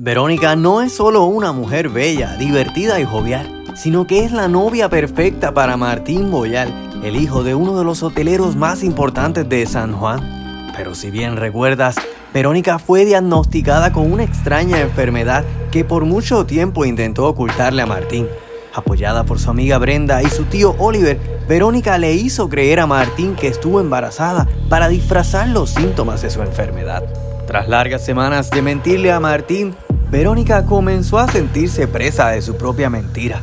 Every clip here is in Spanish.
Verónica no es solo una mujer bella, divertida y jovial, sino que es la novia perfecta para Martín Boyal, el hijo de uno de los hoteleros más importantes de San Juan. Pero si bien recuerdas, Verónica fue diagnosticada con una extraña enfermedad que por mucho tiempo intentó ocultarle a Martín. Apoyada por su amiga Brenda y su tío Oliver, Verónica le hizo creer a Martín que estuvo embarazada para disfrazar los síntomas de su enfermedad. Tras largas semanas de mentirle a Martín, Verónica comenzó a sentirse presa de su propia mentira.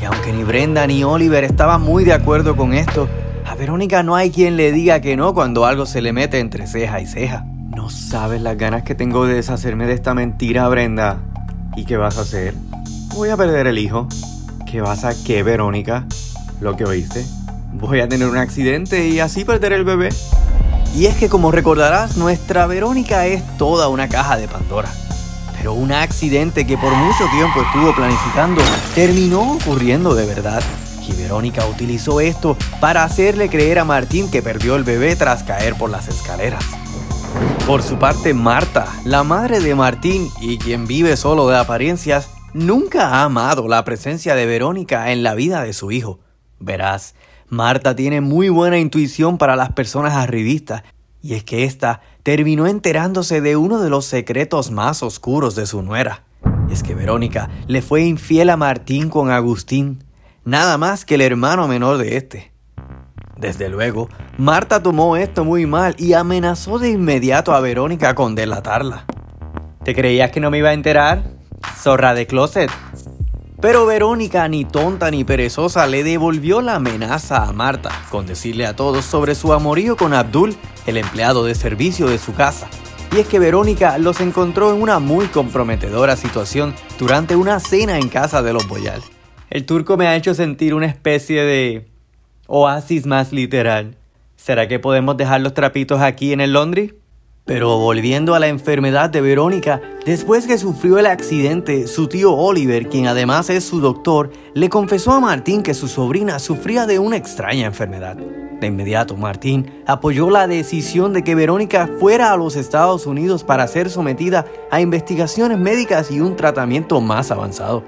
Y aunque ni Brenda ni Oliver estaban muy de acuerdo con esto, a Verónica no hay quien le diga que no cuando algo se le mete entre ceja y ceja. No sabes las ganas que tengo de deshacerme de esta mentira, Brenda. ¿Y qué vas a hacer? Voy a perder el hijo. ¿Qué vas a qué, Verónica? ¿Lo que oíste? Voy a tener un accidente y así perder el bebé. Y es que como recordarás, nuestra Verónica es toda una caja de Pandora. Pero un accidente que por mucho tiempo estuvo planificando terminó ocurriendo de verdad. Y Verónica utilizó esto para hacerle creer a Martín que perdió el bebé tras caer por las escaleras. Por su parte, Marta, la madre de Martín y quien vive solo de apariencias, nunca ha amado la presencia de Verónica en la vida de su hijo. Verás, Marta tiene muy buena intuición para las personas arribistas, y es que ésta terminó enterándose de uno de los secretos más oscuros de su nuera. Es que Verónica le fue infiel a Martín con Agustín, nada más que el hermano menor de este. Desde luego, Marta tomó esto muy mal y amenazó de inmediato a Verónica con delatarla. ¿Te creías que no me iba a enterar? Zorra de closet. Pero Verónica, ni tonta ni perezosa, le devolvió la amenaza a Marta con decirle a todos sobre su amorío con Abdul el empleado de servicio de su casa. Y es que Verónica los encontró en una muy comprometedora situación durante una cena en casa de los Boyal. El turco me ha hecho sentir una especie de oasis más literal. ¿Será que podemos dejar los trapitos aquí en el laundry? Pero volviendo a la enfermedad de Verónica, después que sufrió el accidente, su tío Oliver, quien además es su doctor, le confesó a Martín que su sobrina sufría de una extraña enfermedad. De inmediato, Martín apoyó la decisión de que Verónica fuera a los Estados Unidos para ser sometida a investigaciones médicas y un tratamiento más avanzado.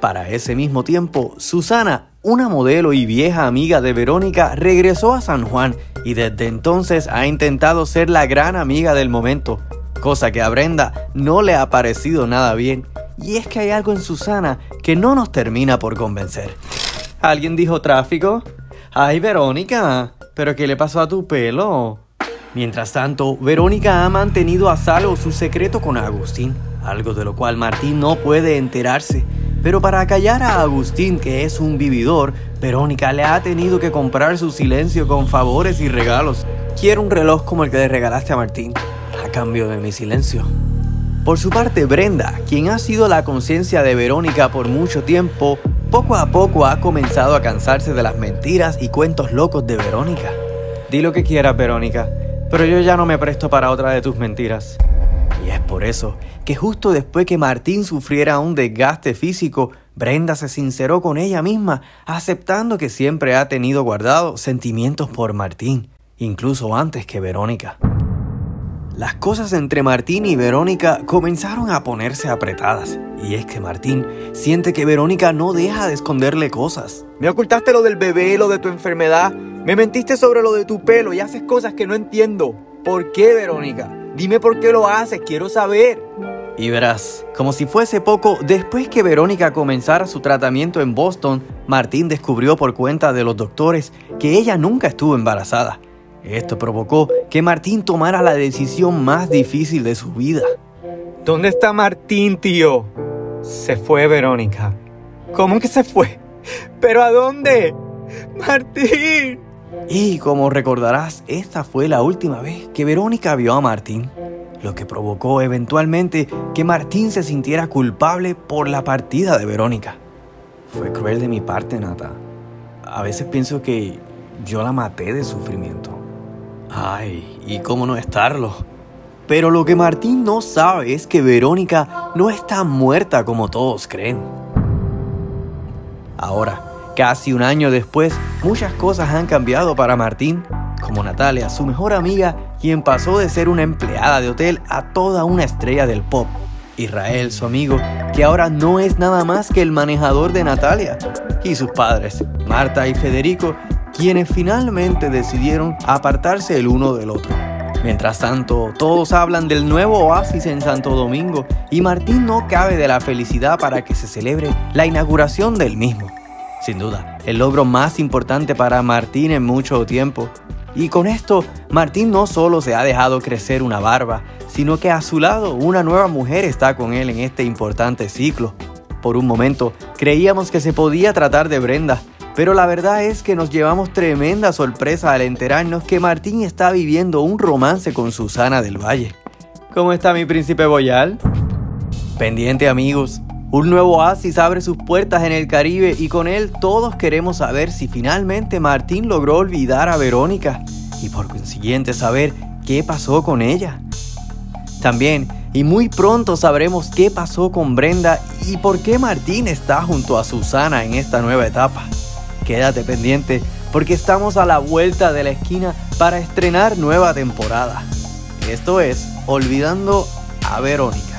Para ese mismo tiempo, Susana, una modelo y vieja amiga de Verónica, regresó a San Juan y desde entonces ha intentado ser la gran amiga del momento, cosa que a Brenda no le ha parecido nada bien. Y es que hay algo en Susana que no nos termina por convencer. ¿Alguien dijo tráfico? Ay, Verónica, ¿pero qué le pasó a tu pelo? Mientras tanto, Verónica ha mantenido a salvo su secreto con Agustín, algo de lo cual Martín no puede enterarse. Pero para callar a Agustín, que es un vividor, Verónica le ha tenido que comprar su silencio con favores y regalos. Quiero un reloj como el que le regalaste a Martín, a cambio de mi silencio. Por su parte, Brenda, quien ha sido la conciencia de Verónica por mucho tiempo, poco a poco ha comenzado a cansarse de las mentiras y cuentos locos de Verónica. Di lo que quieras, Verónica, pero yo ya no me presto para otra de tus mentiras. Por eso que justo después que Martín sufriera un desgaste físico, Brenda se sinceró con ella misma, aceptando que siempre ha tenido guardado sentimientos por Martín, incluso antes que Verónica. Las cosas entre Martín y Verónica comenzaron a ponerse apretadas, y es que Martín siente que Verónica no deja de esconderle cosas. Me ocultaste lo del bebé, lo de tu enfermedad, me mentiste sobre lo de tu pelo y haces cosas que no entiendo. ¿Por qué, Verónica? Dime por qué lo haces, quiero saber. Y verás, como si fuese poco, después que Verónica comenzara su tratamiento en Boston, Martín descubrió por cuenta de los doctores que ella nunca estuvo embarazada esto provocó que Martín tomara la decisión más difícil de su vida. ¿Dónde está Martín, tío? Se fue Verónica. ¿Cómo que se fue? ¿Pero a dónde? Martín. Y como recordarás, esta fue la última vez que Verónica vio a Martín, lo que provocó eventualmente que Martín se sintiera culpable por la partida de Verónica. Fue cruel de mi parte, Nata. A veces pienso que yo la maté de sufrimiento. Ay, ¿y cómo no estarlo? Pero lo que Martín no sabe es que Verónica no está muerta como todos creen. Ahora, casi un año después, muchas cosas han cambiado para Martín, como Natalia, su mejor amiga, quien pasó de ser una empleada de hotel a toda una estrella del pop. Israel, su amigo, que ahora no es nada más que el manejador de Natalia, y sus padres, Marta y Federico, quienes finalmente decidieron apartarse el uno del otro. Mientras tanto, todos hablan del nuevo oasis en Santo Domingo y Martín no cabe de la felicidad para que se celebre la inauguración del mismo. Sin duda, el logro más importante para Martín en mucho tiempo. Y con esto, Martín no solo se ha dejado crecer una barba, sino que a su lado una nueva mujer está con él en este importante ciclo. Por un momento, creíamos que se podía tratar de Brenda, pero la verdad es que nos llevamos tremenda sorpresa al enterarnos que Martín está viviendo un romance con Susana del Valle. ¿Cómo está mi príncipe Boyal? Pendiente amigos, un nuevo oasis abre sus puertas en el Caribe y con él todos queremos saber si finalmente Martín logró olvidar a Verónica y por consiguiente saber qué pasó con ella. También, y muy pronto sabremos qué pasó con Brenda y por qué Martín está junto a Susana en esta nueva etapa. Quédate pendiente porque estamos a la vuelta de la esquina para estrenar nueva temporada. Esto es Olvidando a Verónica.